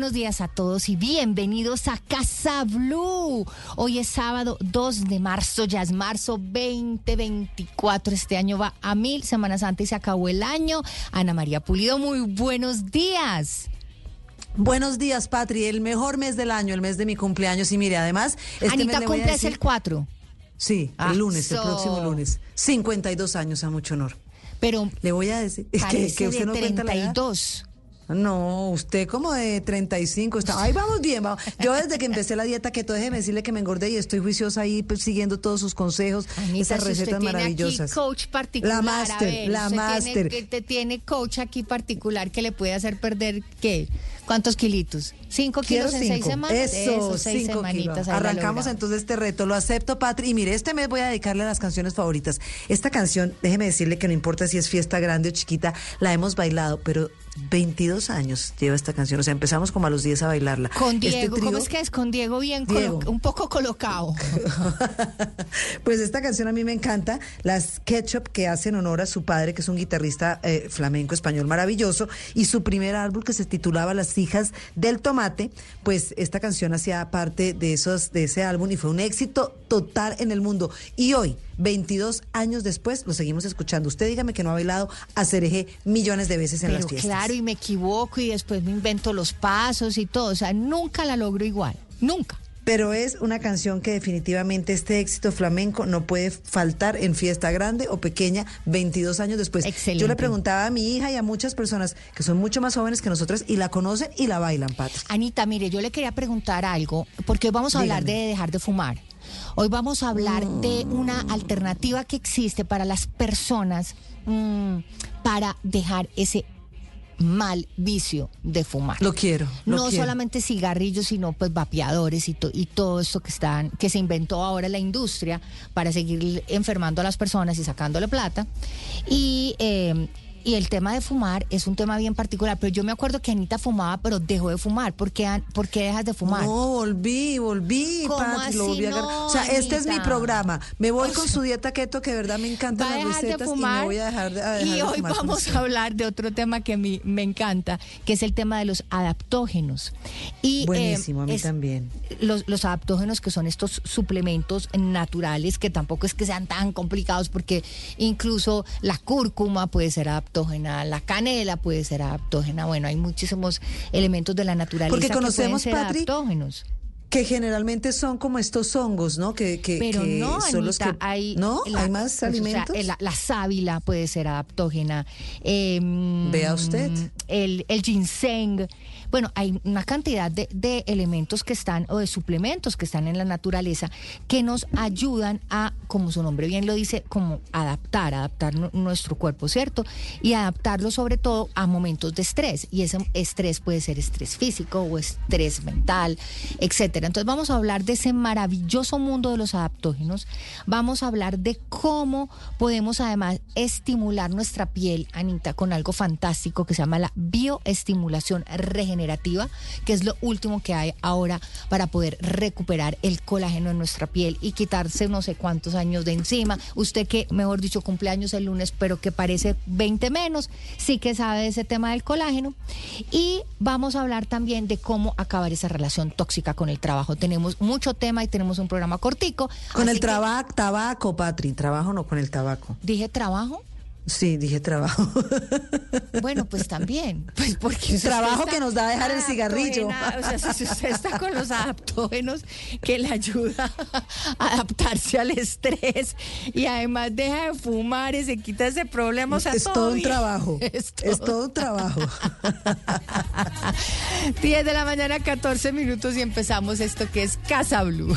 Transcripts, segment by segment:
Buenos días a todos y bienvenidos a Casa Blue. Hoy es sábado 2 de marzo, ya es marzo 2024. Este año va a mil, Semana Santa y se acabó el año. Ana María Pulido, muy buenos días. Buenos días, Patri. El mejor mes del año, el mes de mi cumpleaños. Y mire, además. Este Anita cumple es decir- el 4, Sí, Ah, el lunes, el próximo lunes. 52 años, a mucho honor. pero Le voy a decir. Es que, usted no cuenta la edad. 32. No, usted como de 35 está. Ahí vamos bien. vamos. Yo desde que empecé la dieta keto, déjeme decirle que me engordé y estoy juiciosa ahí pues, siguiendo todos sus consejos, Anita, esas si recetas tiene maravillosas. Aquí coach particular. La máster, la máster. Tiene, te tiene coach aquí particular que le puede hacer perder, ¿qué? ¿Cuántos kilitos? ¿Cinco Quiero kilos en seis semanas? Eso, seis cinco semanitas. Arrancamos entonces este reto. Lo acepto, Patri. Y mire, este mes voy a dedicarle a las canciones favoritas. Esta canción, déjeme decirle que no importa si es fiesta grande o chiquita, la hemos bailado, pero 22 años lleva esta canción. O sea, empezamos como a los 10 a bailarla. Con Este Diego, ¿cómo es que es? Con Diego bien, Diego. un poco colocado. pues esta canción a mí me encanta. Las Ketchup que hacen honor a su padre, que es un guitarrista eh, flamenco español maravilloso, y su primer álbum que se titulaba Las hijas del tomate, pues esta canción hacía parte de esos de ese álbum y fue un éxito total en el mundo. Y hoy, 22 años después, lo seguimos escuchando. Usted dígame que no ha bailado a Cereje millones de veces en Pero las fiestas. claro, y me equivoco y después me invento los pasos y todo. O sea, nunca la logro igual. Nunca. Pero es una canción que definitivamente este éxito flamenco no puede faltar en fiesta grande o pequeña 22 años después. Excelente. Yo le preguntaba a mi hija y a muchas personas que son mucho más jóvenes que nosotras y la conocen y la bailan, Patri. Anita, mire, yo le quería preguntar algo, porque hoy vamos a hablar de dejar de fumar. Hoy vamos a hablar de una alternativa que existe para las personas mm, para dejar ese mal vicio de fumar. Lo quiero. lo no quiero. solamente cigarrillos, sino pues vapeadores y, to- y todo esto que están, que se inventó ahora la industria para seguir enfermando a las personas y sacándole plata. Y, eh, y el tema de fumar es un tema bien particular. Pero yo me acuerdo que Anita fumaba, pero dejó de fumar. ¿Por qué, por qué dejas de fumar? No, volví, volví, ¿Cómo Patri, lo así volví a agarrar. no, O sea, este es mi programa. Me voy O con su dieta keto, que de verdad me encantan las dejar de recetas y fumar. me voy a dejar de, a dejar y de hoy fumar vamos a hablar de otro tema que a mí me encanta, que es el tema de los adaptógenos. Y, eh, Buenísimo, a mí es- también. Los, los adaptógenos que son estos suplementos naturales que tampoco es que sean tan complicados porque incluso la cúrcuma puede ser adaptógena, la canela puede ser adaptógena, bueno, hay muchísimos elementos de la naturaleza Porque que pueden conocemos, ser Patri, adaptógenos. Que generalmente son como estos hongos, ¿no? Que, que, Pero que no, son los que... hay... ¿No? la- ¿Hay más o sea, alimentos? la, la sábila puede ser adaptógena. em, Vea usted. El, el ginseng. Bueno, hay una cantidad de, elementos que están, o de suplementos que están en la naturaleza, que nos ayudan a, como su nombre bien lo dice, como adaptar, adaptar nu- nuestro cuerpo, ¿cierto? Y adaptarlo sobre todo a momentos de estrés. Y ese estrés puede ser estrés físico o estrés mental, etcétera. Entonces vamos a hablar de ese maravilloso mundo de los adaptógenos. Vamos a hablar de cómo podemos además estimular nuestra piel, Anita, con algo fantástico que se llama la bioestimulación regenerativa, que es lo último que hay ahora para poder recuperar el colágeno en nuestra piel y quitarse no sé cuántos años de encima. Usted que, mejor dicho, cumpleaños el lunes, pero que parece 20 menos, sí que sabe de ese tema del colágeno. Y vamos a hablar también de cómo acabar esa relación tóxica con el trabajo. Tenemos mucho tema y tenemos un programa cortico. Con el que- trabajo, tabaco, Patri. Trabajo no con el tabaco. Dije trabajo. Sí, dije trabajo. Bueno, pues también. Pues porque Trabajo que nos da a dejar el cigarrillo. O sea, si usted está con los adaptógenos que le ayuda a adaptarse al estrés y además deja de fumar y se quita ese problema. O sea, es todo un bien. trabajo. Es todo un trabajo. 10 de la mañana, 14 minutos y empezamos esto que es Casa Blue.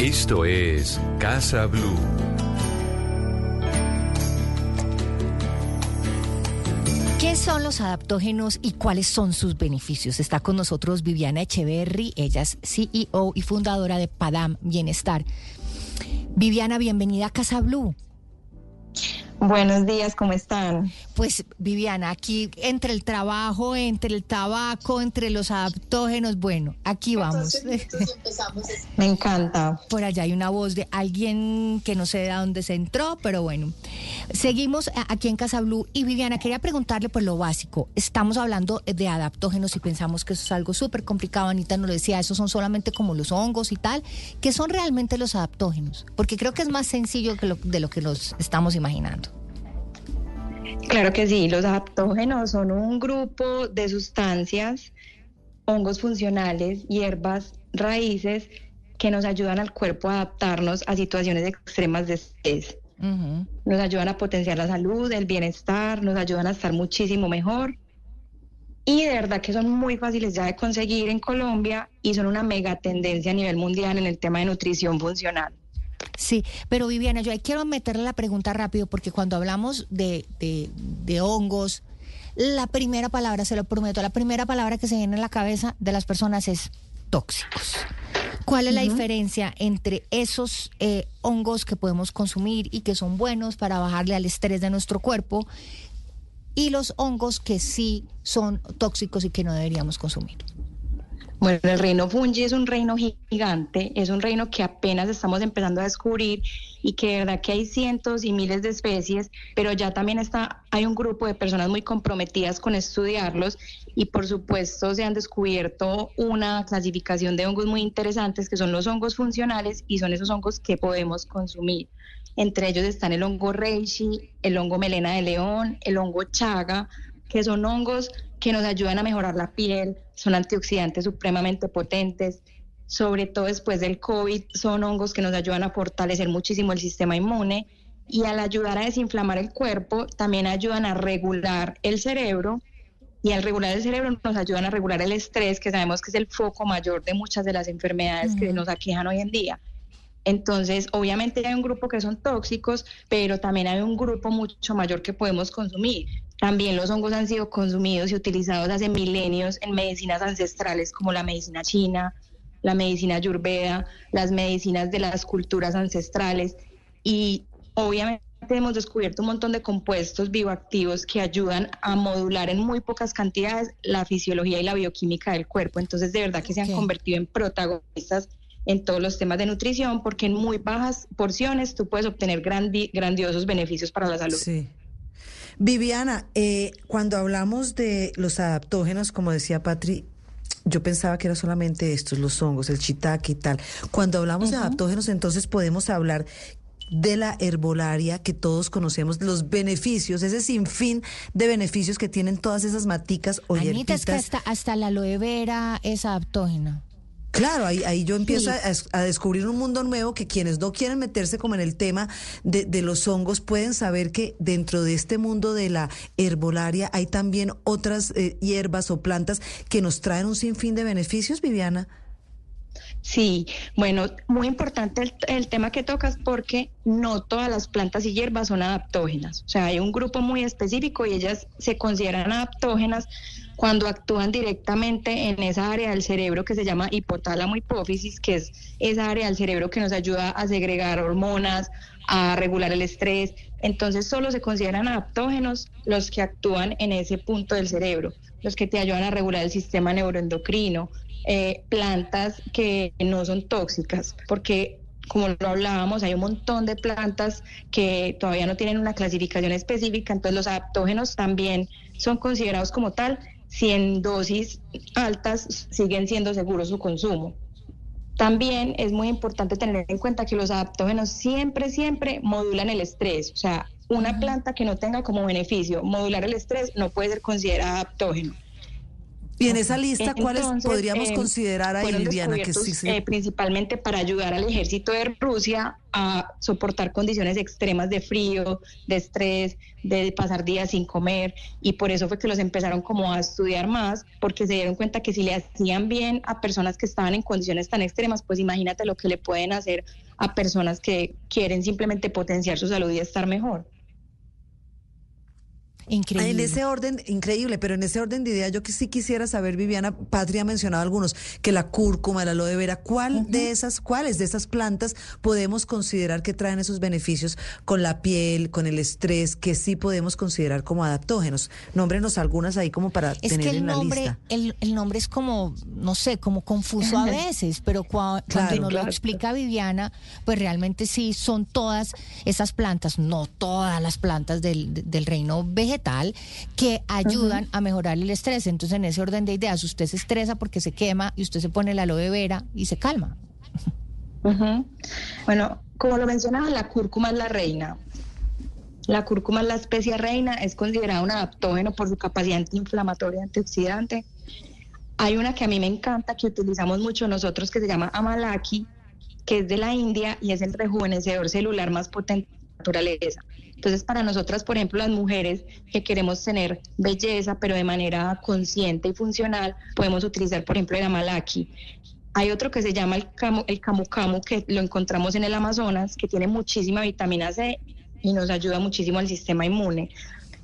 Esto es Casa Blue. ¿Qué son los adaptógenos y cuáles son sus beneficios? Está con nosotros Viviana Echeverry, ella es CEO y fundadora de Padam Bienestar. Viviana, bienvenida a Casa Blue. Buenos días, ¿cómo están? Pues Viviana, aquí entre el trabajo, entre el tabaco, entre los adaptógenos, bueno, aquí vamos. Me encanta. Por allá hay una voz de alguien que no sé de dónde se entró, pero bueno. Seguimos aquí en Casa Blue y Viviana, quería preguntarle por lo básico. Estamos hablando de adaptógenos y pensamos que eso es algo súper complicado. Anita nos lo decía, esos son solamente como los hongos y tal. ¿Qué son realmente los adaptógenos? Porque creo que es más sencillo que lo- de lo que nos estamos imaginando. Claro que sí, los adaptógenos son un grupo de sustancias, hongos funcionales, hierbas, raíces que nos ayudan al cuerpo a adaptarnos a situaciones extremas de estrés. Nos ayudan a potenciar la salud, el bienestar, nos ayudan a estar muchísimo mejor. Y de verdad que son muy fáciles ya de conseguir en Colombia y son una mega tendencia a nivel mundial en el tema de nutrición funcional. Sí, pero Viviana, yo ahí quiero meterle la pregunta rápido porque cuando hablamos de, de, de hongos, la primera palabra, se lo prometo, la primera palabra que se viene en la cabeza de las personas es tóxicos. ¿Cuál es la diferencia entre esos eh, hongos que podemos consumir y que son buenos para bajarle al estrés de nuestro cuerpo y los hongos que sí son tóxicos y que no deberíamos consumir? Bueno, el reino fungi es un reino gigante, es un reino que apenas estamos empezando a descubrir y que de verdad que hay cientos y miles de especies, pero ya también está, hay un grupo de personas muy comprometidas con estudiarlos y por supuesto se han descubierto una clasificación de hongos muy interesantes que son los hongos funcionales y son esos hongos que podemos consumir. Entre ellos están el hongo reishi, el hongo melena de león, el hongo chaga, que son hongos que nos ayudan a mejorar la piel, son antioxidantes supremamente potentes, sobre todo después del COVID, son hongos que nos ayudan a fortalecer muchísimo el sistema inmune y al ayudar a desinflamar el cuerpo, también ayudan a regular el cerebro y al regular el cerebro nos ayudan a regular el estrés, que sabemos que es el foco mayor de muchas de las enfermedades que nos aquejan hoy en día. Entonces, obviamente hay un grupo que son tóxicos, pero también hay un grupo mucho mayor que podemos consumir. También los hongos han sido consumidos y utilizados hace milenios en medicinas ancestrales como la medicina china, la medicina ayurveda, las medicinas de las culturas ancestrales y obviamente hemos descubierto un montón de compuestos bioactivos que ayudan a modular en muy pocas cantidades la fisiología y la bioquímica del cuerpo. Entonces, de verdad que se han convertido en protagonistas en todos los temas de nutrición porque en muy bajas porciones tú puedes obtener grandi- grandiosos beneficios para la salud. Sí. Viviana, eh, cuando hablamos de los adaptógenos, como decía Patri, yo pensaba que era solamente estos, los hongos, el shiitake y tal. Cuando hablamos de adaptógenos, entonces podemos hablar de la herbolaria que todos conocemos, los beneficios, ese sinfín de beneficios que tienen todas esas maticas o Anita, es que hierbitas. hasta, hasta la aloe vera es adaptógena. Claro, ahí, ahí yo empiezo Sí. a, es- a descubrir un mundo nuevo que quienes no quieren meterse como en el tema de, de los hongos pueden saber que dentro de este mundo de la herbolaria hay también otras eh, hierbas o plantas que nos traen un sinfín de beneficios, Viviana. Sí, bueno, muy importante el, el tema que tocas porque no todas las plantas y hierbas son adaptógenas. O sea, hay un grupo muy específico y ellas se consideran adaptógenas cuando actúan directamente en esa área del cerebro que se llama hipotálamo hipófisis, que es esa área del cerebro que nos ayuda a segregar hormonas, a regular el estrés. Entonces solo se consideran adaptógenos los que actúan en ese punto del cerebro, los que te ayudan a regular el sistema neuroendocrino, eh, plantas que no son tóxicas, porque como lo hablábamos, hay un montón de plantas que todavía no tienen una clasificación específica, entonces los adaptógenos también son considerados como tal si en dosis altas siguen siendo seguros su consumo. También es muy importante tener en cuenta que los adaptógenos siempre, siempre modulan el estrés. O sea, una planta que no tenga como beneficio modular el estrés no puede ser considerada adaptógeno. Y en esa lista, ¿cuáles Entonces, podríamos eh, considerar ahí, Viviana? Que sí. eh, principalmente para ayudar al ejército de Rusia a soportar condiciones extremas de frío, de estrés, de pasar días sin comer y por eso fue que los empezaron como a estudiar más porque se dieron cuenta que si le hacían bien a personas que estaban en condiciones tan extremas, pues imagínate lo que le pueden hacer a personas que quieren simplemente potenciar su salud y estar mejor. Increíble. Ah, En ese orden, increíble, pero en ese orden de idea, yo que sí quisiera saber, Viviana, Patria ha mencionado algunos, que la cúrcuma, el aloe vera, ¿cuál de esas, cuáles de esas plantas podemos considerar que traen esos beneficios con la piel, con el estrés, que sí podemos considerar como adaptógenos? Nómbrenos algunas ahí como para Es tener que el en la nombre, lista. el, el nombre es como, no sé, como confuso a veces, pero cua- cuando nos claro. lo explica Viviana, pues realmente sí son todas esas plantas, no todas las plantas del, del reino vegetal, que ayudan a mejorar el estrés. Entonces, en ese orden de ideas, usted se estresa porque se quema y usted se pone el aloe vera y se calma. Bueno, como lo mencionaba, la cúrcuma es la reina. La cúrcuma es la especia reina, es considerada un adaptógeno por su capacidad antiinflamatoria, antioxidante. Hay una que a mí me encanta, que utilizamos mucho nosotros, que se llama Amalaki, que es de la India y es el rejuvenecedor celular más potente de la naturaleza. Entonces, para nosotras, por ejemplo, las mujeres que queremos tener belleza, pero de manera consciente y funcional, podemos utilizar, por ejemplo, el Amalaki. Hay otro que se llama el camu, el camu camu, que lo encontramos en el Amazonas, que tiene muchísima vitamina C y nos ayuda muchísimo al sistema inmune.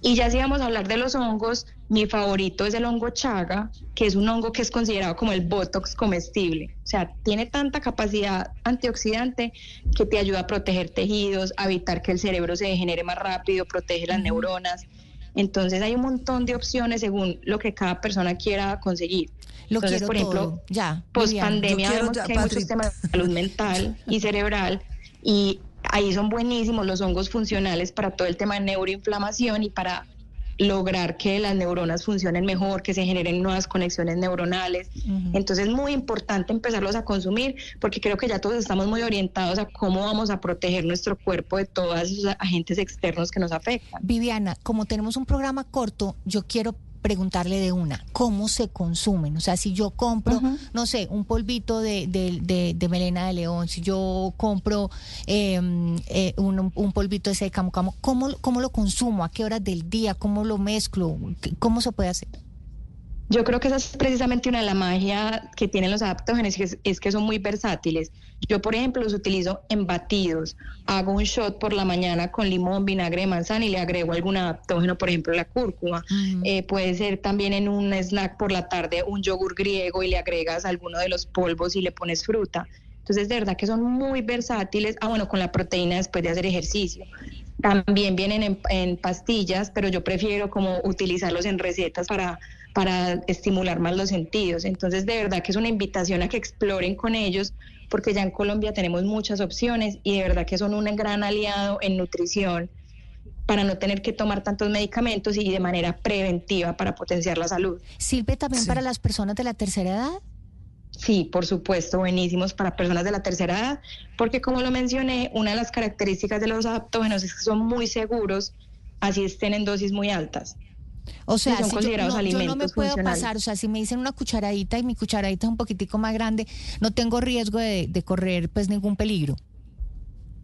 Y ya si vamos a hablar de los hongos, mi favorito es el hongo chaga, que es un hongo que es considerado como el botox comestible. O sea, tiene tanta capacidad antioxidante que te ayuda a proteger tejidos, a evitar que el cerebro se degenere más rápido, protege las neuronas. Entonces hay un montón de opciones según lo que cada persona quiera conseguir. Lo Entonces, quiero por ejemplo, todo. Ya. Post pandemia vemos ya, que hay muchos temas de salud mental y cerebral y ahí son buenísimos los hongos funcionales para todo el tema de neuroinflamación y para lograr que las neuronas funcionen mejor, que se generen nuevas conexiones neuronales. Entonces es muy importante empezarlos a consumir porque creo que ya todos estamos muy orientados a cómo vamos a proteger nuestro cuerpo de todos esos agentes externos que nos afectan. Viviana, como tenemos un programa corto, yo quiero preguntarle de una, ¿cómo se consumen? O sea, si yo compro, no sé, un polvito de, de- de- de melena de león, si yo compro eh, eh, un, un polvito ese de camo camo, ¿cómo, ¿cómo lo consumo? ¿A qué horas del día? ¿Cómo lo mezclo? ¿Qué- ¿Cómo se puede hacer? Yo creo que esa es precisamente una de la magia que tienen los adaptógenos, que es, es que son muy versátiles. Yo, por ejemplo, los utilizo en batidos. Hago un shot por la mañana con limón, vinagre manzana y le agrego algún adaptógeno, por ejemplo, la cúrcuma. Eh, puede ser también en un snack por la tarde un yogur griego y le agregas alguno de los polvos y le pones fruta. Entonces, de verdad que son muy versátiles. Ah, bueno, con la proteína después de hacer ejercicio. También vienen en, en pastillas, pero yo prefiero como utilizarlos en recetas para, para estimular más los sentidos. Entonces, de verdad que es una invitación a que exploren con ellos, porque ya en Colombia tenemos muchas opciones y de verdad que son un gran aliado en nutrición para no tener que tomar tantos medicamentos y de manera preventiva para potenciar la salud. ¿Sirve también Sí. para las personas de la tercera edad? Sí, por supuesto, buenísimos para personas de la tercera edad, porque como lo mencioné, una de las características de los adaptógenos es que son muy seguros, así estén en dosis muy altas. O sea, si yo, no, yo no me puedo pasar, o sea, si me dicen una cucharadita y mi cucharadita es un poquitico más grande, no tengo riesgo de, de correr pues ningún peligro.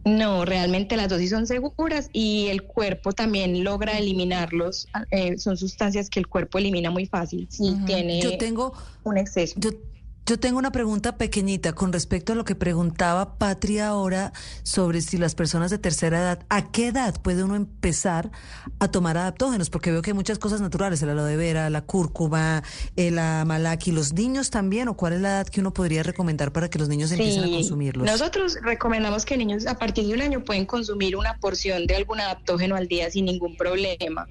No, realmente las dosis son seguras y el cuerpo también logra eliminarlos. eh, son sustancias que el cuerpo elimina muy fácil si tiene Yo tengo, un exceso. Yo, yo tengo una pregunta pequeñita con respecto a lo que preguntaba Patria ahora sobre si las personas de tercera edad, ¿a qué edad puede uno empezar a tomar adaptógenos? Porque veo que hay muchas cosas naturales, el aloe vera, la cúrcuma, el amalaki, los niños también, o cuál es la edad que uno podría recomendar para que los niños empiecen a consumirlos. Nosotros recomendamos que niños a partir de un año pueden consumir una porción de algún adaptógeno al día sin ningún problema.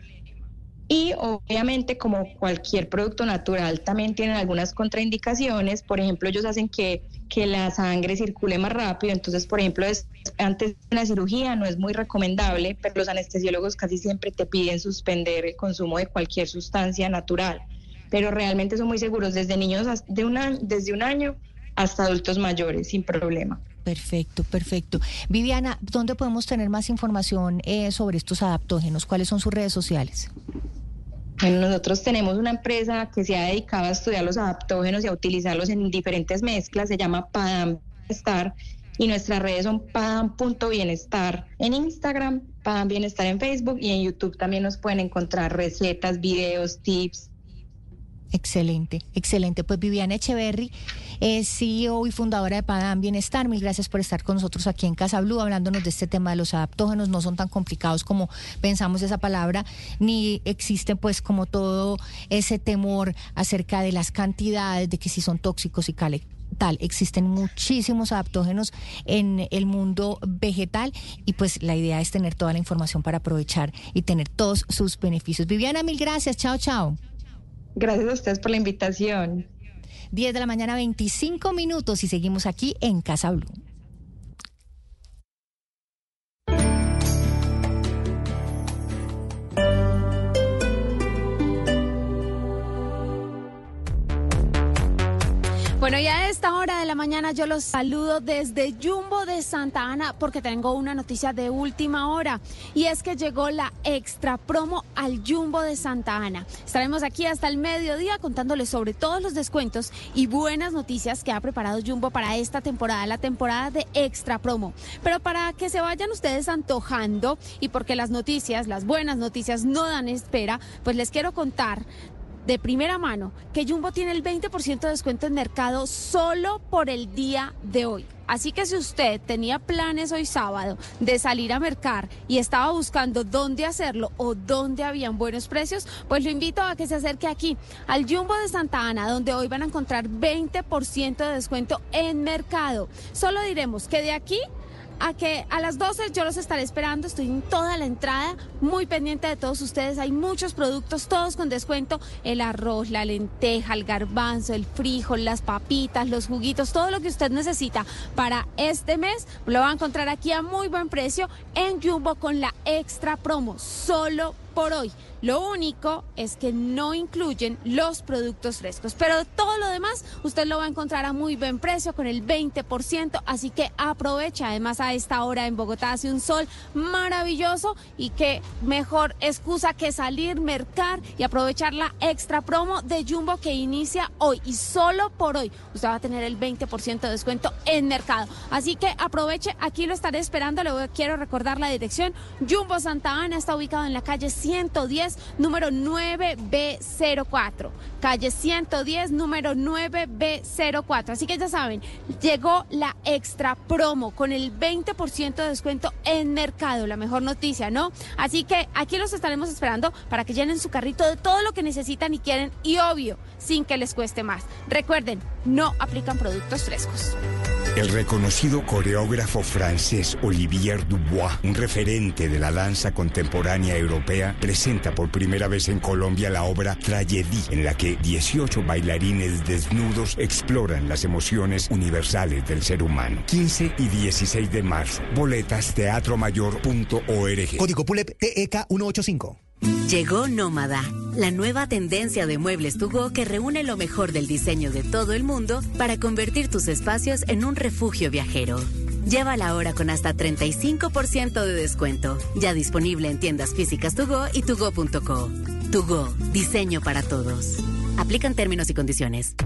Y obviamente, como cualquier producto natural, también tienen algunas contraindicaciones. Por ejemplo, ellos hacen que, que la sangre circule más rápido. Entonces, por ejemplo, es- antes de la cirugía no es muy recomendable, pero los anestesiólogos casi siempre te piden suspender el consumo de cualquier sustancia natural. pero realmente son muy seguros desde niños de un año- desde un año hasta adultos mayores sin problema. Perfecto, perfecto. Viviana, ¿dónde podemos tener más información eh, sobre estos adaptógenos? ¿Cuáles son sus redes sociales? Bueno, nosotros tenemos una empresa que se ha dedicado a estudiar los adaptógenos y a utilizarlos en diferentes mezclas, se llama Padam Bienestar y nuestras redes son padam.bienestar en Instagram, Padam Bienestar en Facebook y en YouTube también nos pueden encontrar recetas, videos, tips. Excelente, excelente. Pues Viviana Echeverry CEO y fundadora de Padam Bienestar. Mil gracias por estar con nosotros aquí en Casa Blue hablándonos de este tema de los adaptógenos. No son tan complicados como pensamos esa palabra, ni existe pues como todo ese temor acerca de las cantidades, de que si son tóxicos y tal. Existen muchísimos adaptógenos en el mundo vegetal y pues la idea es tener toda la información para aprovechar y tener todos sus beneficios. Viviana, mil gracias. Chao, chao. Gracias a ustedes por la invitación. 10 de la mañana, 25 minutos y seguimos aquí en Casa Blue. Bueno, y a esta hora de la mañana yo los saludo desde Jumbo de Santa Ana porque tengo una noticia de última hora y es que llegó la extra promo al Jumbo de Santa Ana. Estaremos aquí hasta el mediodía contándoles sobre todos los descuentos y buenas noticias que ha preparado Jumbo para esta temporada, la temporada de extra promo. Pero para que se vayan ustedes antojando y porque las noticias, las buenas noticias no dan espera, pues les quiero contar de primera mano que Jumbo tiene el 20% de descuento en mercado solo por el día de hoy. Así que si usted tenía planes hoy sábado de salir a mercar y estaba buscando dónde hacerlo o dónde habían buenos precios, pues lo invito a que se acerque aquí al Jumbo de Santa Ana, donde hoy van a encontrar 20% de descuento en mercado. Solo diremos que de aquí a que a las 12 yo los estaré esperando, estoy en toda la entrada, muy pendiente de todos ustedes, hay muchos productos, todos con descuento, el arroz, la lenteja, el garbanzo, el frijol, las papitas, los juguitos, todo lo que usted necesita para este mes, lo va a encontrar aquí a muy buen precio en Jumbo con la extra promo, solo por hoy. Lo único es que no incluyen los productos frescos, pero todo lo demás usted lo va a encontrar a muy buen precio con el 20%, así que aprovecha. Además a esta hora en Bogotá hace un sol maravilloso y qué mejor excusa que salir, mercar y aprovechar la extra promo de Jumbo que inicia hoy y solo por hoy usted va a tener el 20% de descuento en mercado. Así que aproveche, aquí lo estaré esperando, le voy- quiero recordar la dirección. Jumbo Santa Ana está ubicado en la calle 110, número 9B04. Calle 110, número 9B04. Así que ya saben, llegó la extra promo con el 20% de descuento en mercado. La mejor noticia, ¿no? Así que aquí los estaremos esperando para que llenen su carrito de todo lo que necesitan y quieren y obvio, sin que les cueste más. Recuerden, no aplican productos frescos. El reconocido coreógrafo francés Olivier Dubois, un referente de la danza contemporánea europea, presenta por primera vez en Colombia la obra Tragédie, en la que 18 bailarines desnudos exploran las emociones universales del ser humano. 15 y 16 de marzo. Boletas teatromayor.org. Código PULEP TEK 185. Llegó Nómada, la nueva tendencia de muebles to que reúne lo mejor del diseño de todo el mundo para convertir tus espacios en un refugio viajero. Llévala ahora con hasta 35% de descuento. Ya disponible en tiendas físicas to y tugo.co. To diseño para todos. Aplican términos y condiciones.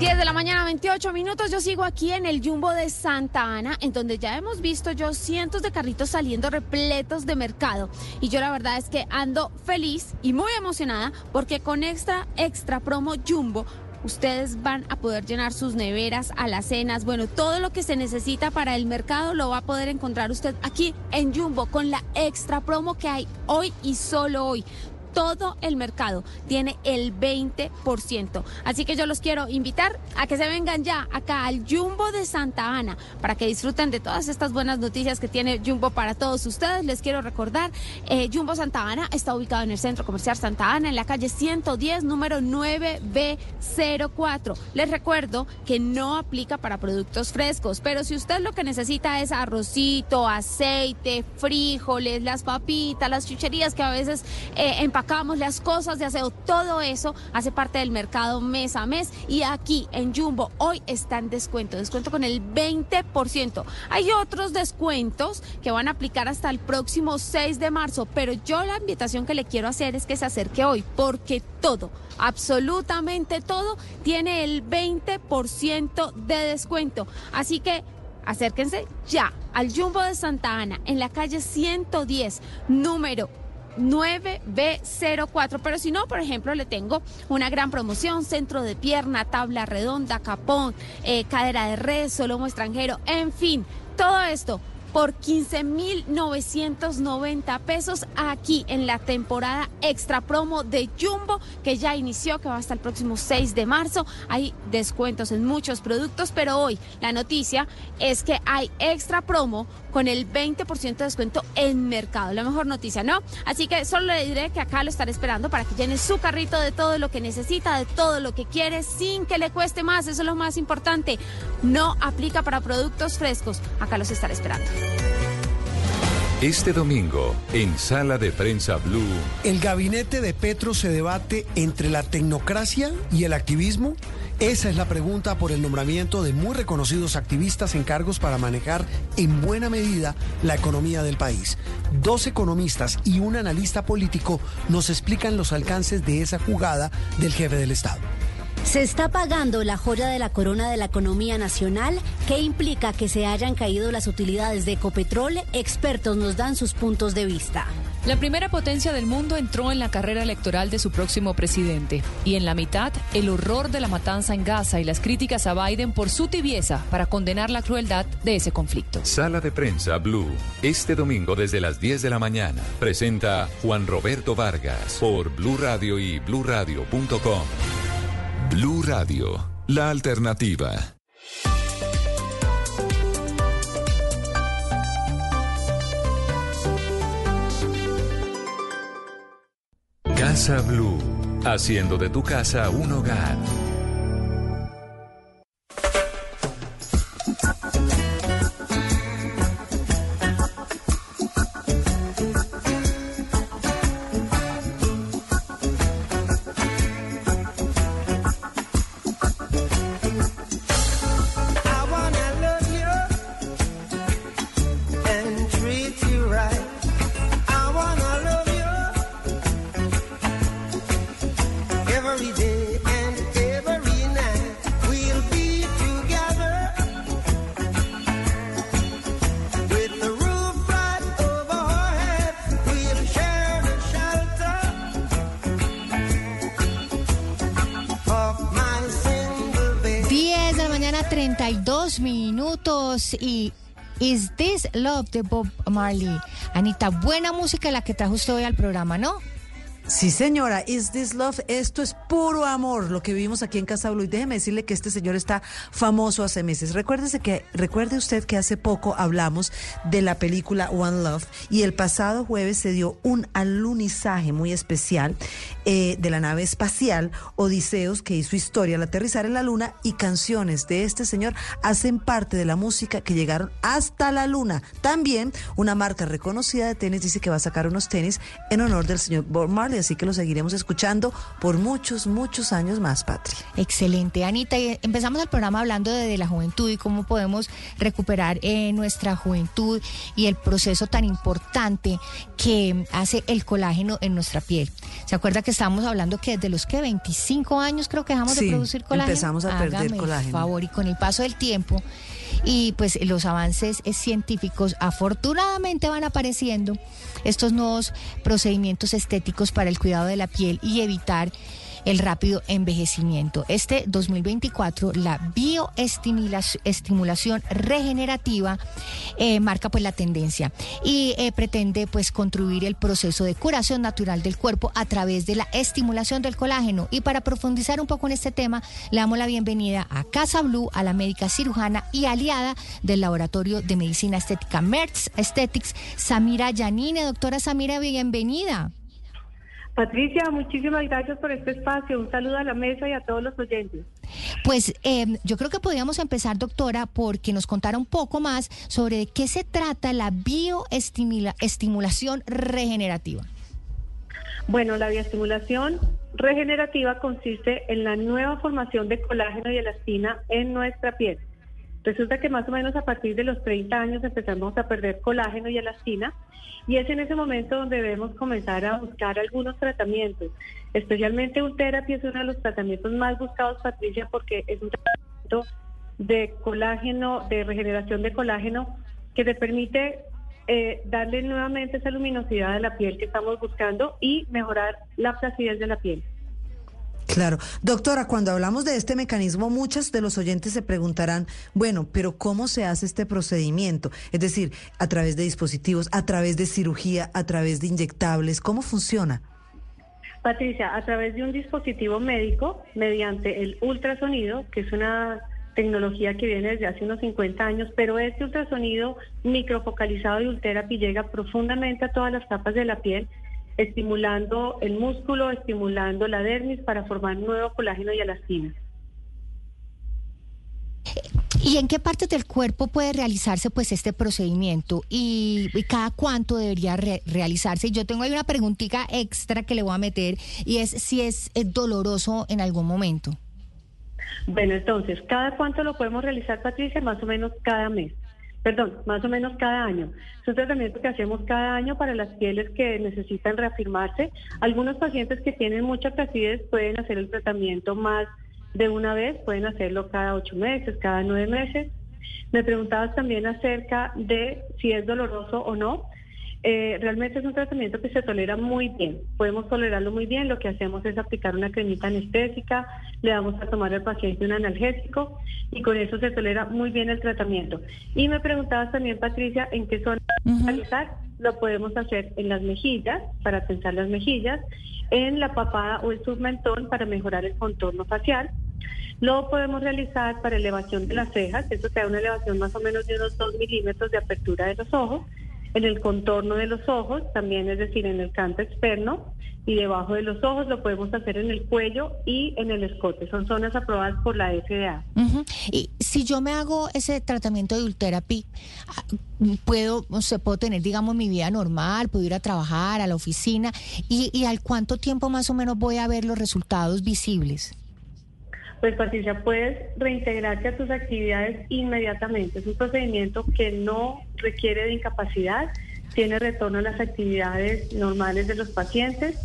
10 de la mañana, 28 minutos. Yo sigo aquí en el Jumbo de Santa Ana, en donde ya hemos visto yo cientos de carritos saliendo repletos de mercado. Y yo la verdad es que ando feliz y muy emocionada porque con extra, extra promo Jumbo. Ustedes van a poder llenar sus neveras, alacenas, bueno, todo lo que se necesita para el mercado lo va a poder encontrar usted aquí en Jumbo con la extra promo que hay hoy y solo hoy todo el mercado tiene el 20%. Así que yo los quiero invitar a que se vengan ya acá al Jumbo de Santa Ana para que disfruten de todas estas buenas noticias que tiene Jumbo para todos ustedes. Les quiero recordar, eh, Jumbo Santa Ana está ubicado en el Centro Comercial Santa Ana, en la calle 110, número 9B04. Les recuerdo que no aplica para productos frescos, pero si usted lo que necesita es arrocito, aceite, frijoles, las papitas, las chucherías que a veces eh, empacamos, las cosas de aseo, todo eso hace parte del mercado mes a mes y aquí en Jumbo hoy está en descuento, descuento con el 20%. Hay otros descuentos que van a aplicar hasta el próximo 6 de marzo, pero yo la invitación que le quiero hacer es que se acerque hoy porque todo, absolutamente todo, tiene el 20% de descuento. Así que acérquense ya al Jumbo de Santa Ana en la calle 110, número 9B04. Pero si no, por ejemplo, le tengo una gran promoción, centro de pierna, tabla redonda, capón, eh, cadera de res, solomo extranjero, en fin, todo esto por 15.990 pesos aquí en la temporada extra promo de Jumbo que ya inició, que va hasta el próximo 6 de marzo. Hay descuentos en muchos productos, pero hoy la noticia es que hay extra promo con el 20% de descuento en mercado. La mejor noticia, ¿no? Así que solo le diré que acá lo estaré esperando para que llene su carrito de todo lo que necesita, de todo lo que quiere, sin que le cueste más. Eso es lo más importante. No aplica para productos frescos. Acá los estaré esperando. Este domingo, en Sala de Prensa Blue, ¿El gabinete de Petro se debate entre la tecnocracia y el activismo? Esa es la pregunta por el nombramiento de muy reconocidos activistas en cargos para manejar en buena medida la economía del país. Dos economistas y un analista político nos explican los alcances de esa jugada del jefe del Estado. Se está pagando la joya de la corona de la economía nacional, que implica que se hayan caído las utilidades de Ecopetrol. Expertos nos dan sus puntos de vista. La primera potencia del mundo entró en la carrera electoral de su próximo presidente. Y en la mitad, el horror de la matanza en Gaza y las críticas a Biden por su tibieza para condenar la crueldad de ese conflicto. Sala de Prensa Blue, este domingo desde las 10 de la mañana, presenta Juan Roberto Vargas por Blue Radio y bluradio.com. Blue Radio, la alternativa. Casa Blue, haciendo de tu casa un hogar. Y Is This Love de Bob Marley. Anita, buena música la que trajo usted hoy al programa, ¿no? Sí, señora, Is This Love? Esto es puro amor, lo que vivimos aquí en Casa Blue. Y déjeme decirle que este señor está famoso hace meses. Recuérdese que, recuerde usted que hace poco hablamos de la película One Love y el pasado jueves se dio un alunizaje muy especial eh, de la nave espacial Odiseus que hizo historia al aterrizar en la luna y canciones de este señor hacen parte de la música que llegaron hasta la luna. También una marca reconocida de tenis dice que va a sacar unos tenis en honor del señor Bob Marley, así que lo seguiremos escuchando por muchos, muchos años más, Patria. Excelente, Anita. Y empezamos el programa hablando de, de la juventud y cómo podemos recuperar eh, nuestra juventud y el proceso tan importante que hace el colágeno en nuestra piel. ¿Se acuerda que estábamos hablando que desde los que 25 años creo que dejamos Sí, de producir colágeno? empezamos a perder Hágame el colágeno. favor, y con el paso del tiempo y pues los avances científicos afortunadamente van apareciendo estos nuevos procedimientos estéticos para el cuidado de la piel y evitar el rápido envejecimiento. Este 2024, la bioestimulación regenerativa eh, marca pues la tendencia y eh, pretende pues contribuir el proceso de curación natural del cuerpo a través de la estimulación del colágeno. Y para profundizar un poco en este tema, le damos la bienvenida a Casa Blue, a la médica cirujana y aliada del Laboratorio de Medicina Estética Merz Aesthetics, Samira Yanine. Doctora Samira, bienvenida. Patricia, muchísimas gracias por este espacio. Un saludo a la mesa y a todos los oyentes. Pues eh, yo creo que podríamos empezar, doctora, porque nos contara un poco más sobre de qué se trata la bioestimulación regenerativa. Bueno, la bioestimulación regenerativa consiste en la nueva formación de colágeno y elastina en nuestra piel. Resulta que más o menos a partir de los 30 años empezamos a perder colágeno y elastina y es en ese momento donde debemos comenzar a buscar algunos tratamientos. Especialmente Ultherapy es uno de los tratamientos más buscados, Patricia, porque es un tratamiento de colágeno, de regeneración de colágeno, que te permite eh, darle nuevamente esa luminosidad a la piel que estamos buscando y mejorar la placidez de la piel. Claro. Doctora, cuando hablamos de este mecanismo, muchos de los oyentes se preguntarán, bueno, pero ¿cómo se hace este procedimiento? Es decir, a través de dispositivos, a través de cirugía, a través de inyectables, ¿cómo funciona? Patricia, a través de un dispositivo médico, mediante el ultrasonido, que es una tecnología que viene desde hace unos 50 años, pero este ultrasonido microfocalizado de Ultherapy llega profundamente a todas las capas de la piel estimulando el músculo, estimulando la dermis para formar nuevo colágeno y elastina. ¿Y en qué parte del cuerpo puede realizarse pues este procedimiento y, y cada cuánto debería re- realizarse? Y yo tengo ahí una preguntita extra que le voy a meter y es si es, eh, doloroso en algún momento. Bueno, entonces, ¿cada cuánto lo podemos realizar, Patricia? Más o menos cada mes. Perdón, más o menos cada año. Es un tratamiento que hacemos cada año para las pieles que necesitan reafirmarse. Algunos pacientes que tienen mucha placidez pueden hacer el tratamiento más de una vez, pueden hacerlo cada ocho meses, cada nueve meses. Me preguntabas también acerca de si es doloroso o no. Eh, realmente es un tratamiento que se tolera muy bien. Podemos tolerarlo muy bien. Lo que hacemos es aplicar una cremita anestésica, le damos a tomar al paciente un analgésico y con eso se tolera muy bien el tratamiento. Y me preguntabas también, Patricia, en qué zona realizar. Lo podemos hacer en las mejillas, para tensar las mejillas, en la papada o el submentón para mejorar el contorno facial. Lo podemos realizar para elevación de las cejas, eso te da una elevación más o menos de unos 2 milímetros de apertura de los ojos en el contorno de los ojos, también es decir, en el canto externo y debajo de los ojos, lo podemos hacer en el cuello y en el escote. Son zonas aprobadas por la FDA. Y si yo me hago ese tratamiento de Ultherapy, puedo, o sea, puedo tener, digamos, mi vida normal, puedo ir a trabajar, a la oficina, y, y al cuánto tiempo más o menos voy a ver los resultados visibles. Pues Patricia, puedes reintegrarte a tus actividades inmediatamente. Es un procedimiento que no requiere de incapacidad, tiene retorno a las actividades normales de los pacientes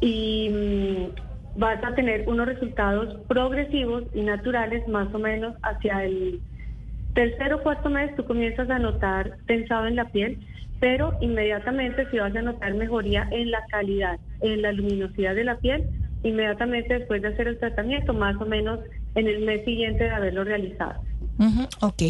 y mm, vas a tener unos resultados progresivos y naturales más o menos hacia el tercer o cuarto mes tú comienzas a notar tensado en la piel, pero inmediatamente si vas a notar mejoría en la calidad, en la luminosidad de la piel, inmediatamente después de hacer el tratamiento, más o menos en el mes siguiente de haberlo realizado. Ujú, ok,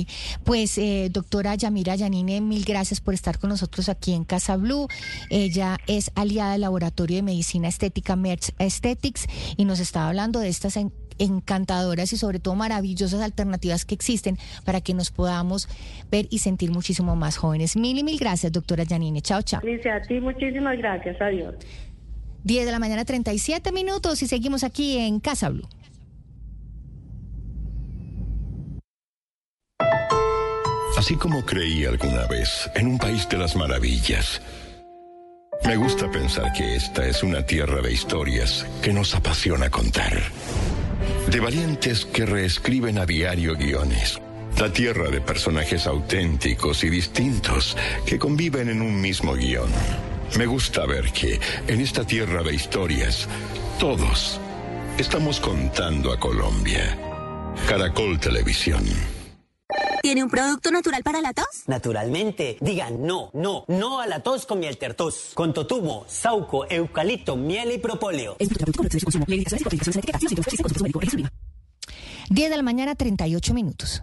pues eh, doctora Yamira Yanine, mil gracias por estar con nosotros aquí en Casa Blue. Ella es aliada del Laboratorio de Medicina Estética Merz Aesthetics y nos estaba hablando de estas en- encantadoras y sobre todo maravillosas alternativas que existen para que nos podamos ver y sentir muchísimo más jóvenes. Mil y mil gracias, doctora Yanine. Chao, chao. Alicia, a ti muchísimas gracias. Adiós. 10 de la mañana, 37 minutos y seguimos aquí en Casa Blue. Así como creí alguna vez en un país de las maravillas, me gusta pensar que esta es una tierra de historias que nos apasiona contar. De valientes que reescriben a diario guiones. La tierra de personajes auténticos y distintos que conviven en un mismo guion. Me gusta ver que en esta tierra de historias, todos estamos contando a Colombia. Caracol Televisión. ¿Tiene un producto natural para la tos? Naturalmente, digan no, no, no a la tos con miel tertos. Con totumo, sauco, eucalipto, miel y propóleo. 10 de la mañana, 38 minutos.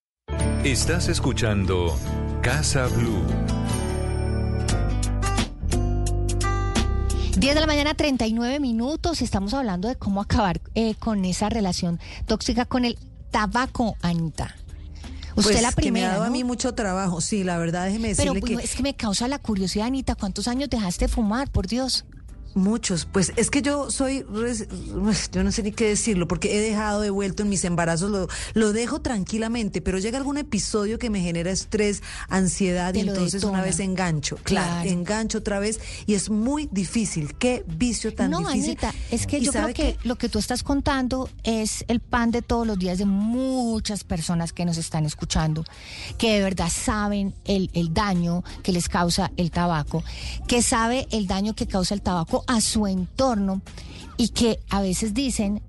Estás escuchando Casa Blue. 10 de la mañana, 39 minutos. Estamos hablando de cómo acabar eh, con esa relación tóxica con el tabaco, Anita. Usted Pues, la que me primera, ha dado a mí mucho trabajo. Sí, la verdad, déjeme Pero decirle bueno, que es que me causa la curiosidad, Anita. ¿Cuántos años dejaste de fumar, por Dios? Muchos, pues es que yo soy, yo no sé ni qué decirlo, porque he dejado, he vuelto en mis embarazos, lo, lo dejo tranquilamente, pero llega algún episodio que me genera estrés, ansiedad, Te y entonces detona. una vez engancho, claro, Claro. engancho otra vez, y es muy difícil, qué vicio tan no, difícil. Anita, es que yo creo sabe que lo que tú estás contando es el pan de todos los días de muchas personas que nos están escuchando, que de verdad saben el, el daño que les causa el tabaco, que sabe el daño que causa el tabaco a su entorno y que a veces dicen,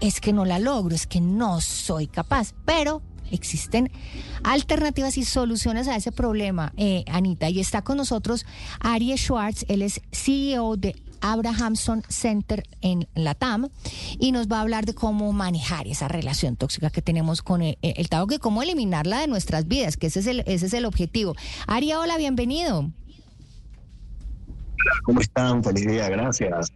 es que no la logro, es que no soy capaz, pero existen alternativas y soluciones a ese problema, eh, Anita. Y está con nosotros Arie Schwartz, él es CEO de Abrahamson Center en la TAM y nos va a hablar de cómo manejar esa relación tóxica que tenemos con el, el tabaco y cómo eliminarla de nuestras vidas, que ese es el, ese es el objetivo. Aria, hola, bienvenido. ¿Cómo están? Feliz día, gracias.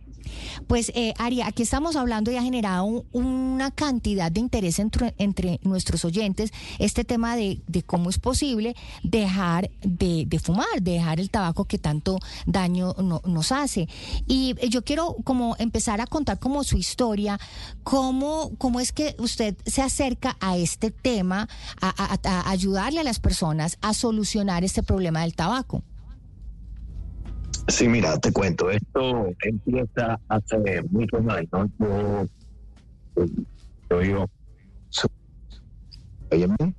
Pues, eh, Aria, aquí estamos hablando y ha generado un- una cantidad de interés entre, nuestros oyentes este tema de, cómo es posible dejar de, fumar, de dejar el tabaco que tanto daño no- nos hace. Y eh, yo quiero como empezar a contar como su historia, cómo, cómo es que usted se acerca a este tema, a ayudarle a las personas a solucionar este problema del tabaco. Sí, mira, te cuento, esto empieza hace muchos años. Yo, yo, yo, Óyeme,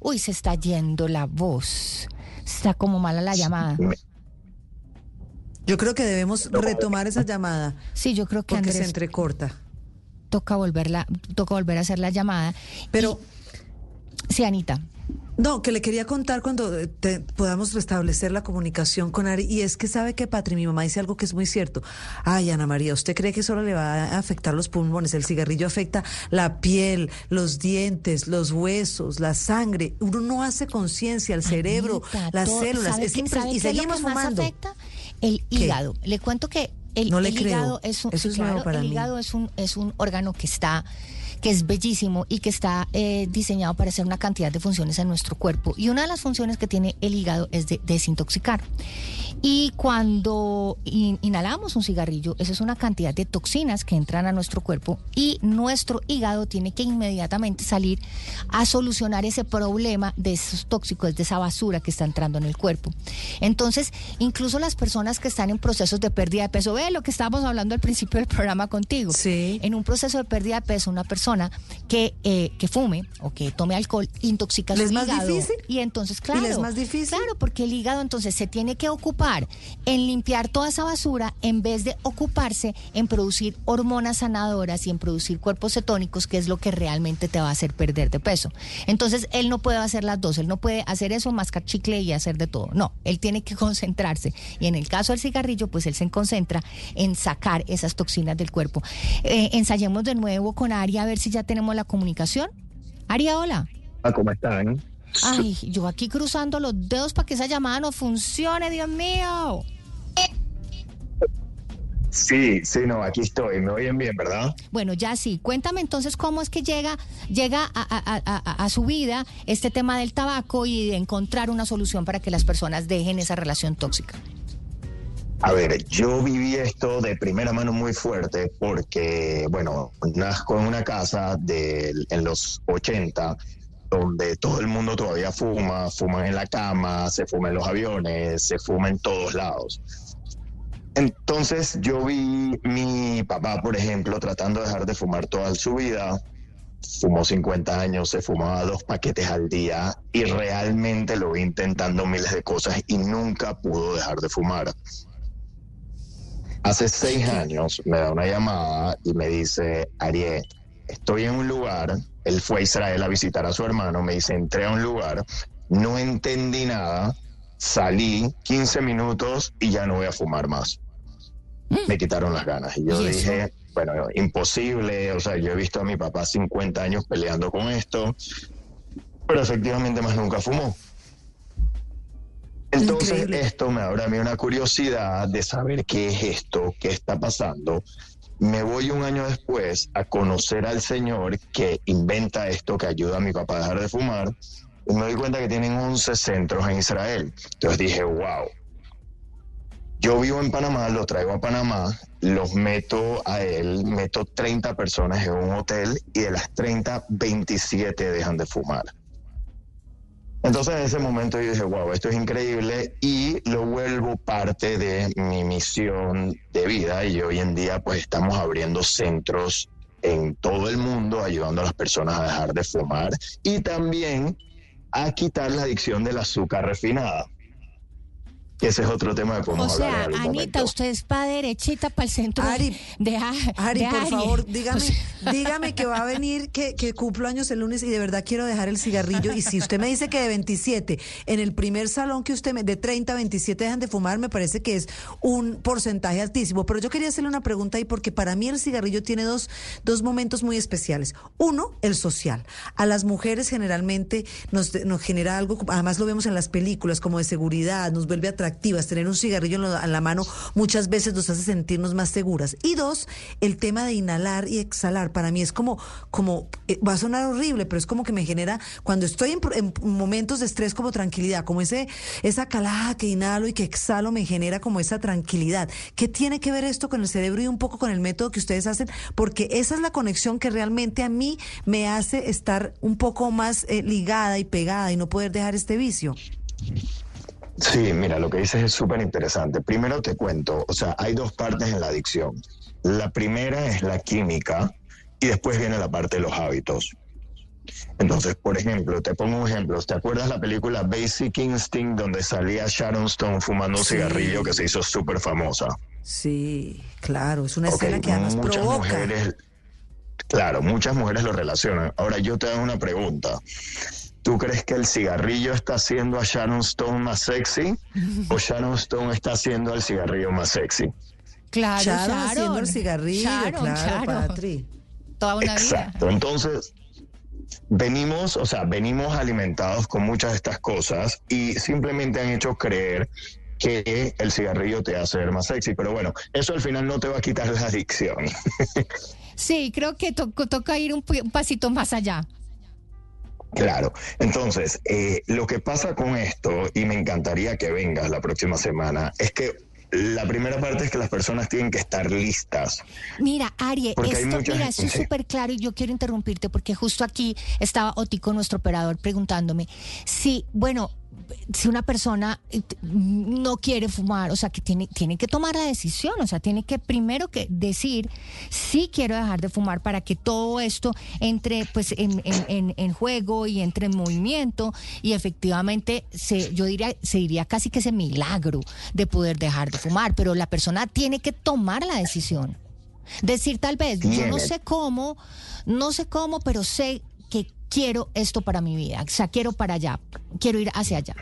Uy, se está yendo la voz. Está como mala la llamada. Yo creo que debemos retomar esa llamada. Sí, yo creo que porque se entrecorta. Toca volverla, toca volver a hacer la llamada. Pero. sí, Anita. No, que le quería contar cuando eh, te- podamos restablecer la comunicación con Ari. Y es que sabe que, Patri, mi mamá dice algo que es muy cierto. Ay, Ana María, ¿usted cree que solo le va a afectar los pulmones? El cigarrillo afecta la piel, los dientes, los huesos, la sangre. Uno no hace conciencia, el cerebro, Anita, las todo-. ¿sabe Es sabe y seguimos que fumando. afecta? El ¿Qué? hígado. Le cuento que el, No le el creo. hígado es un, Eso sí, es nuevo claro, para el mí. hígado es un, es un órgano que está que es bellísimo y que está eh, diseñado para hacer una cantidad de funciones en nuestro cuerpo. Y una de las funciones que tiene el hígado es de desintoxicar. Y cuando in- inhalamos un cigarrillo, esa es una cantidad de toxinas que entran a nuestro cuerpo y nuestro hígado tiene que inmediatamente salir a solucionar ese problema de esos tóxicos, de esa basura que está entrando en el cuerpo. Entonces, incluso las personas que están en procesos de pérdida de peso, ve lo que estábamos hablando al principio del programa contigo. En un proceso de pérdida de peso, una persona que, eh, que fume o que tome alcohol intoxica ¿Le su es más hígado. difícil? Y entonces, ¿Y claro. le es más difícil? Claro, porque el hígado entonces se tiene que ocupar en limpiar toda esa basura en vez de ocuparse en producir hormonas sanadoras y en producir cuerpos cetónicos, que es lo que realmente te va a hacer perder de peso. Entonces, él no puede hacer las dos, él no puede hacer eso, mascar chicle y hacer de todo. No, él tiene que concentrarse. Y en el caso del cigarrillo, pues él se concentra en sacar esas toxinas del cuerpo. Eh, ensayemos de nuevo con Aria a ver si ya tenemos la comunicación. Aria, hola. Ah, ¿Cómo están? Ay, yo aquí cruzando los dedos para que esa llamada no funcione, Dios mío. Sí, sí, no, aquí estoy. Me oyen bien, ¿verdad? Bueno, ya sí. Cuéntame entonces cómo es que llega, llega a, a- a- a- a su vida este tema del tabaco y de encontrar una solución para que las personas dejen esa relación tóxica. A ver, yo viví esto de primera mano muy fuerte porque, bueno, nazco en una casa de, en los 80 donde todo el mundo todavía fuma, fuman en la cama, se fuma en los aviones, se fuma en todos lados. Entonces yo vi mi papá, por ejemplo, tratando de dejar de fumar toda su vida. Fumó 50 años, se fumaba dos paquetes al día y realmente lo vi intentando miles de cosas y nunca pudo dejar de fumar. Hace seis años me da una llamada y me dice, Ariel, estoy en un lugar, él fue a Israel a visitar a su hermano, me dice, entré a un lugar, no entendí nada, salí 15 minutos y ya no voy a fumar más. Me quitaron las ganas. Y yo ¿Y dije, bueno, imposible, o sea, yo he visto a mi papá 50 años peleando con esto, pero efectivamente más nunca fumó. Entonces esto me abre a mí una curiosidad de saber qué es esto, qué está pasando. Me voy un año después a conocer al señor que inventa esto, que ayuda a mi papá a dejar de fumar, y me doy cuenta que tienen 11 centros en Israel. Entonces dije, wow. Yo vivo en Panamá, lo traigo a Panamá, los meto a él, meto 30 personas en un hotel y de las 30, 27 dejan de fumar. Entonces en ese momento yo dije, wow, esto es increíble y lo vuelvo parte de mi misión de vida y hoy en día pues estamos abriendo centros en todo el mundo ayudando a las personas a dejar de fumar y también a quitar la adicción del azúcar refinada. Ese es otro tema que O podemos hablar en sea, Anita, momento. usted es para derechita, para el centro de, A- Ari, de por Ari. favor, dígame, O sea, dígame que va a venir, que, que cumplo años el lunes y de verdad quiero dejar el cigarrillo. Y si usted me dice que de 27, en el primer salón que usted me, de 30 a 27 dejan de fumar, me parece que es un porcentaje altísimo. Pero yo quería hacerle una pregunta ahí porque para mí el cigarrillo tiene dos, dos momentos muy especiales. Uno, el social. A las mujeres generalmente nos, nos genera algo, además lo vemos en las películas, como de seguridad, nos vuelve atractivas. Tener un cigarrillo en, la mano muchas veces nos hace sentirnos más seguras. Y dos, el tema de inhalar y exhalar. Para mí es como, como eh, va a sonar horrible, pero es como que me genera, cuando estoy en, en momentos de estrés, como tranquilidad, como ese, esa calada que inhalo y que exhalo me genera como esa tranquilidad. ¿Qué tiene que ver esto con el cerebro y un poco con el método que ustedes hacen? Porque esa es la conexión que realmente a mí me hace estar un poco más eh, ligada y pegada y no poder dejar este vicio. Sí, mira, lo que dices es súper interesante. Primero te cuento, o sea, hay dos partes en la adicción. La primera es la química y después viene la parte de los hábitos. Entonces, por ejemplo, te pongo un ejemplo. ¿Te acuerdas la película Basic Instinct donde salía Sharon Stone fumando un Sí. cigarrillo que se hizo súper famosa? Sí, claro, es una escena que además muchas provoca. mujeres, claro, muchas mujeres lo relacionan. Ahora yo te hago una pregunta. ¿Tú crees que el cigarrillo está haciendo a Sharon Stone más sexy o Sharon Stone está haciendo al cigarrillo más sexy? Claro, Sharon Sharon. haciendo el cigarrillo, Sharon, claro. Patri. Toda una vida. Exacto. Entonces, venimos, o sea, venimos alimentados con muchas de estas cosas y simplemente han hecho creer que el cigarrillo te hace ver más sexy. Pero bueno, eso al final no te va a quitar la adicción. Sí, creo que to- toca ir un pasito más allá. Claro, entonces, eh, lo que pasa con esto, y me encantaría que vengas la próxima semana, es que la primera parte es que las personas tienen que estar listas. Mira, Arie, esto, mira, esto es súper claro y yo quiero interrumpirte porque justo aquí estaba Otico, nuestro operador, preguntándome si, bueno, si una persona eh, no quiere fumar, o sea, que tiene, tiene que tomar la decisión, o sea, tiene que primero que decir sí quiero dejar de fumar para que todo esto entre pues en, en- en- juego y entre en movimiento y efectivamente se, yo diría, se diría casi que ese milagro de poder dejar de fumar, pero la persona tiene que tomar la decisión. Decir tal vez, yo no sé cómo, no sé cómo, pero sé quiero esto para mi vida, o sea, quiero para allá, quiero ir hacia allá.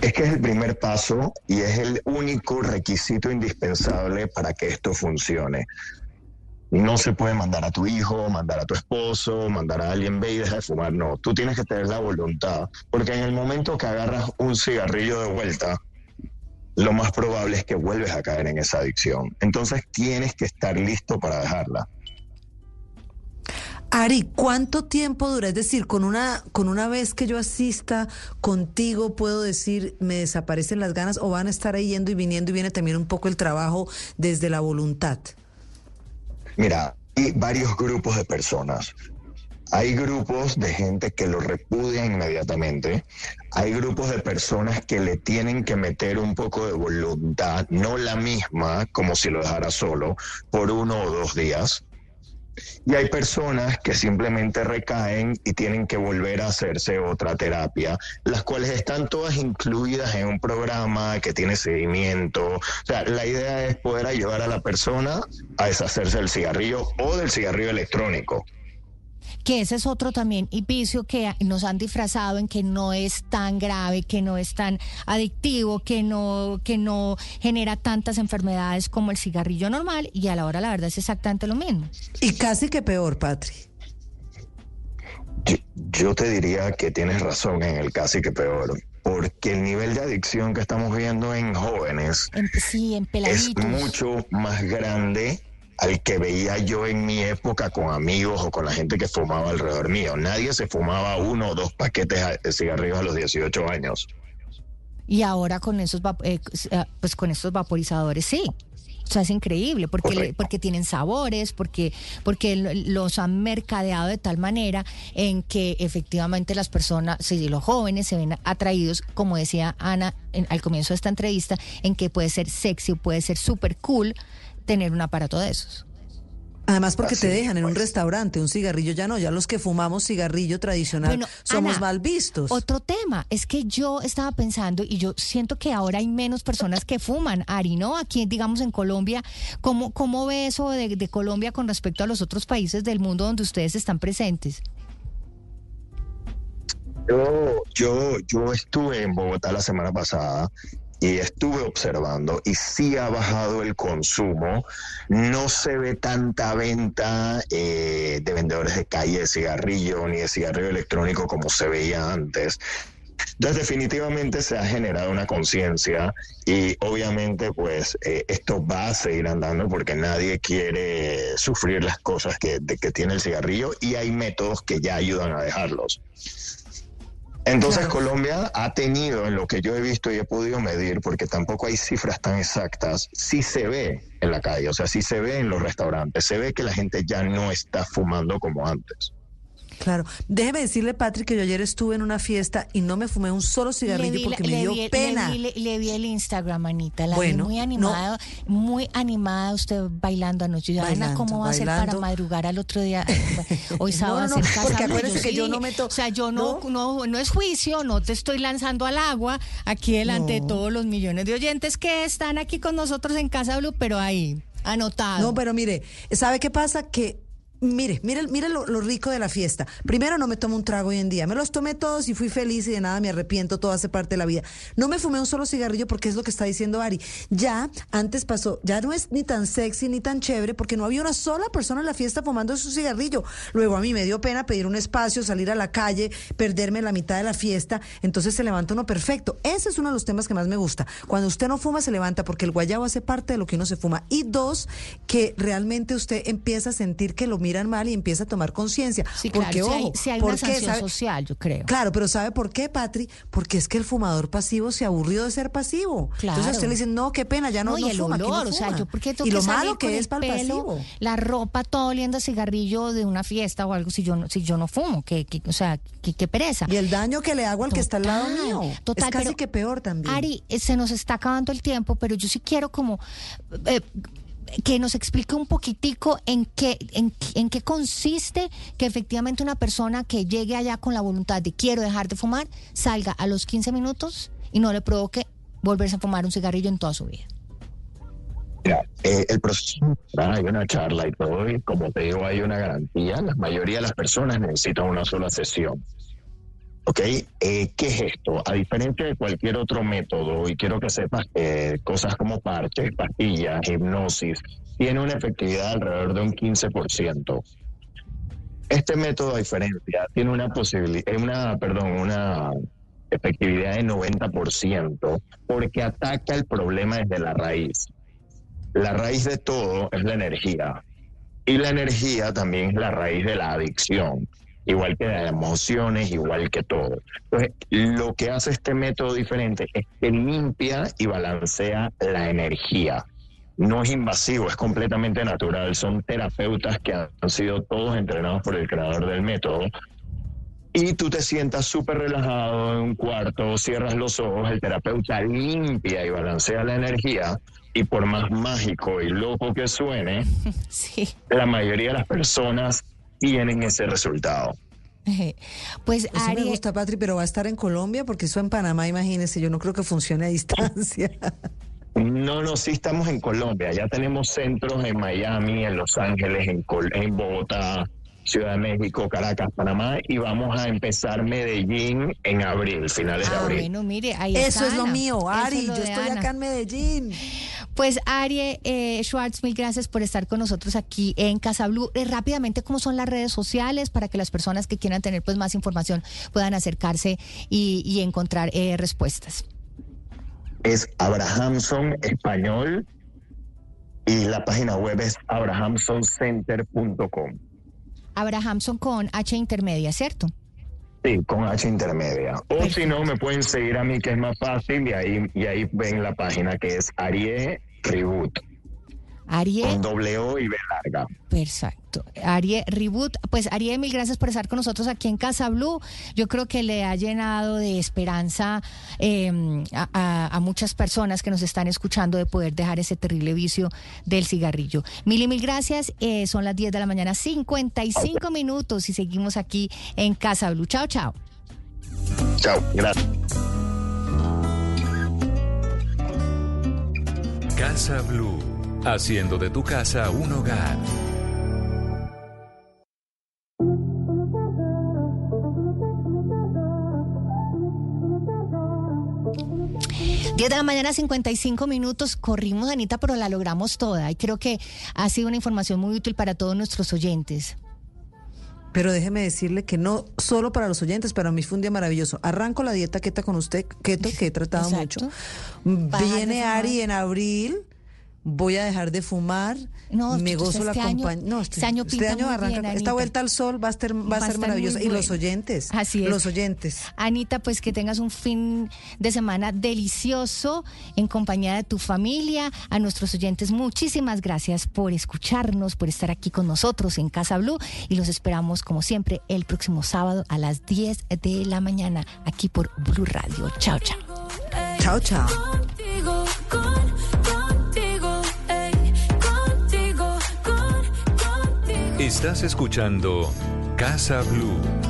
Es que es el primer paso y es el único requisito indispensable para que esto funcione. No se puede mandar a tu hijo, mandar a tu esposo, mandar a alguien ve y deja de fumar. No, tú tienes que tener la voluntad, porque en el momento que agarras un cigarrillo de vuelta, lo más probable es que vuelves a caer en esa adicción. Entonces tienes que estar listo para dejarla. Ari, ¿cuánto tiempo dura? Es decir, con una, con una vez que yo asista contigo, puedo decir, me desaparecen las ganas o van a estar ahí yendo y viniendo y viene también un poco el trabajo desde la voluntad. Mira, hay varios grupos de personas. Hay grupos de gente que lo repudia inmediatamente. Hay grupos de personas que le tienen que meter un poco de voluntad, no la misma como si lo dejara solo, por uno o dos días. Y hay personas que simplemente recaen y tienen que volver a hacerse otra terapia, las cuales están todas incluidas en un programa que tiene seguimiento. O sea, la idea es poder ayudar a la persona a deshacerse del cigarrillo o del cigarrillo electrónico. Que ese es otro también y vicio que nos han disfrazado en que no es tan grave, que no es tan adictivo, que no, que no genera tantas enfermedades como el cigarrillo normal y a la hora la verdad es exactamente lo mismo. Y casi que peor, Patri. Yo te diría que tienes razón en el casi que peor, porque el nivel de adicción que estamos viendo en jóvenes En- sí, en es mucho más grande al que veía yo en mi época con amigos o con la gente que fumaba alrededor mío. Nadie se fumaba uno o dos paquetes de cigarrillos a los 18 años. Y ahora con esos eh, eh, pues con estos vaporizadores sí. O sea, es increíble porque, le- porque tienen sabores, porque, porque lo- los han mercadeado de tal manera en que efectivamente las personas, sí, los jóvenes se ven atraídos, como decía Ana en- al comienzo de esta entrevista, en que puede ser sexy, puede ser súper cool tener un aparato de esos. Además porque te dejan en un restaurante un cigarrillo, ya no, ya los que fumamos cigarrillo tradicional Bueno, somos Ana, mal vistos. Otro tema es que yo estaba pensando y yo siento que ahora hay menos personas que fuman, Ari, ¿no? Aquí, digamos, en Colombia, ¿cómo, cómo ve eso de, de Colombia con respecto a los otros países del mundo donde ustedes están presentes? Yo, yo, yo estuve en Bogotá la semana pasada y estuve observando y sí ha bajado el consumo. No se ve tanta venta eh, de vendedores de calle de cigarrillo ni de cigarrillo electrónico como se veía antes. Entonces definitivamente se ha generado una conciencia y obviamente pues eh, esto va a seguir andando porque nadie quiere sufrir las cosas que, de que tiene el cigarrillo y hay métodos que ya ayudan a dejarlos. Entonces Colombia ha tenido, en lo que yo he visto y he podido medir, porque tampoco hay cifras tan exactas, sí se ve en la calle, o sea, sí se ve en los restaurantes, se ve que la gente ya no está fumando como antes. Claro. Déjeme decirle, Patrick, que yo ayer estuve en una fiesta y no me fumé un solo cigarrillo Le vi- porque le me dio vi- le pena. vi- Le, le vi el Instagram, Anita, la Bueno, vi muy animada, muy animada usted bailando anoche. Ana, Bailando, ¿cómo va a ser para madrugar al otro día? Hoy No, sábado no, a ser no, porque que yo no meto- O sea, yo no, no, no es juicio, no te estoy lanzando al agua aquí delante de No. todos los millones de oyentes que están aquí con nosotros en Casa Blue, pero ahí, anotado. No, pero mire, ¿sabe qué pasa? Que Mire, mire, mire lo, rico de la fiesta. Primero, no me tomo un trago hoy en día. Me los tomé todos y fui feliz y de nada me arrepiento. Todo hace parte de la vida. No me fumé un solo cigarrillo porque es lo que está diciendo Ari. Ya antes pasó, ya no es ni tan sexy ni tan chévere porque no había una sola persona en la fiesta fumando su cigarrillo. Luego a mí me dio pena pedir un espacio, salir a la calle, perderme la mitad de la fiesta. Entonces se levanta uno perfecto. Ese es uno de los temas que más me gusta. Cuando usted no fuma, se levanta porque el guayabo hace parte de lo que uno se fuma. Y dos, que realmente usted empieza a sentir que lo miran mal y empieza a tomar conciencia. Sí, porque, claro, hay- ojo, sí hay ¿por una qué? sanción social, yo creo. Claro, pero ¿sabe por qué, Patri? Porque es que el fumador pasivo se aburrió de ser pasivo. Claro. Entonces a usted le dicen, no, qué pena, ya no, y no el fuma, aquí no olor, o sea, fuma". yo porque Y que lo malo que es para el pasivo. la ropa todo oliendo a cigarrillo de una fiesta o algo si yo no, si yo no fumo, que, que- o sea, que, que pereza. Y el daño que le hago al que está al lado mío. Total, es casi pero, que peor también. Ari, eh, se nos está acabando el tiempo, pero yo sí quiero como eh, que nos explique un poquitico en qué, en, en qué consiste que efectivamente una persona que llegue allá con la voluntad de quiero dejar de fumar, salga a los 15 minutos y no le provoque volverse a fumar un cigarrillo en toda su vida. Eh, el proceso, hay una charla y todo, y como te digo, hay una garantía. La mayoría de las personas necesitan una sola sesión. ¿Ok? Eh, ¿Qué es esto? A diferencia de cualquier otro método, y quiero que sepas que cosas como parches, pastillas, hipnosis, tiene una efectividad alrededor de un 15%. Este método, a diferencia, tiene una posibilidad, una, perdón, una efectividad de 90% porque ataca el problema desde la raíz. La raíz de todo es la energía. Y la energía también es la raíz de la adicción, igual que de las emociones, igual que todo. Entonces, lo que hace este método diferente es que limpia y balancea la energía. no es invasivo, es completamente natural. Son terapeutas que han sido todos entrenados por el creador del método. Y tú te sientas súper relajado en un cuarto, cierras los ojos, el terapeuta limpia y balancea la energía. Y por más mágico y loco que suene, la mayoría de las personas tienen ese resultado. Pues Eso me Ari, gusta, Patri, pero va a estar en Colombia porque eso en Panamá, imagínese, yo no creo que funcione a distancia. No, no, sí estamos en Colombia. Ya tenemos centros en Miami, en Los Ángeles, en, Col- en Bogotá, Ciudad de México, Caracas, Panamá. Y vamos a empezar Medellín en abril, finales de Ah, abril. bueno, mire, ahí Eso está es lo mío, Ari. es lo Yo estoy Ana. acá en Medellín. Pues Ari eh, Schwartz, mil gracias por estar con nosotros aquí en Casa Blue. Eh, rápidamente, ¿cómo son las redes sociales para que las personas que quieran tener pues más información puedan acercarse y, y encontrar eh, respuestas? Es Abrahamson Español y la página web es abrahamsoncenter.com. Abrahamson con H intermedia, ¿cierto? Sí, con H intermedia. O si no, me pueden seguir a mí, que es más fácil, y ahí, y ahí ven la página que es Arie Reboot. Arie. Con doble O y B larga. Perfecto. Arie Reboot. Pues Arie, mil gracias por estar con nosotros aquí en Casa Blue. Yo creo que le ha llenado de esperanza eh, a, a- a muchas personas que nos están escuchando de poder dejar ese terrible vicio del cigarrillo. Mil y mil gracias. Eh, son las 10 de la mañana, 55 minutos y seguimos aquí en Casa Blue. Chao, chao. Chao, gracias. Casa Blue, haciendo de tu casa un hogar. De la mañana, 55 minutos. Corrimos, Anita, pero la logramos toda. Y creo que ha sido una información muy útil para todos nuestros oyentes. Pero déjeme decirle que no solo para los oyentes, para mí fue un día maravilloso. Arranco la dieta keto con usted, keto, que he tratado Exacto. mucho. Viene. Ari en abril. Voy a dejar de fumar. No, me gozo la este año- compañía. No, este año pinta muy arranca. bien, esta vuelta al sol va a estar, va Va a a ser maravillosa. Y los oyentes. Así es. Los oyentes. Anita, pues que tengas un fin de semana delicioso en compañía de tu familia. A nuestros oyentes, muchísimas gracias por escucharnos, por estar aquí con nosotros en Casa Blue. Y los esperamos, como siempre, el próximo sábado a las 10 de la mañana, aquí por Blue Radio. Chao, chao. Chao, chao. Estás escuchando Casa Blue.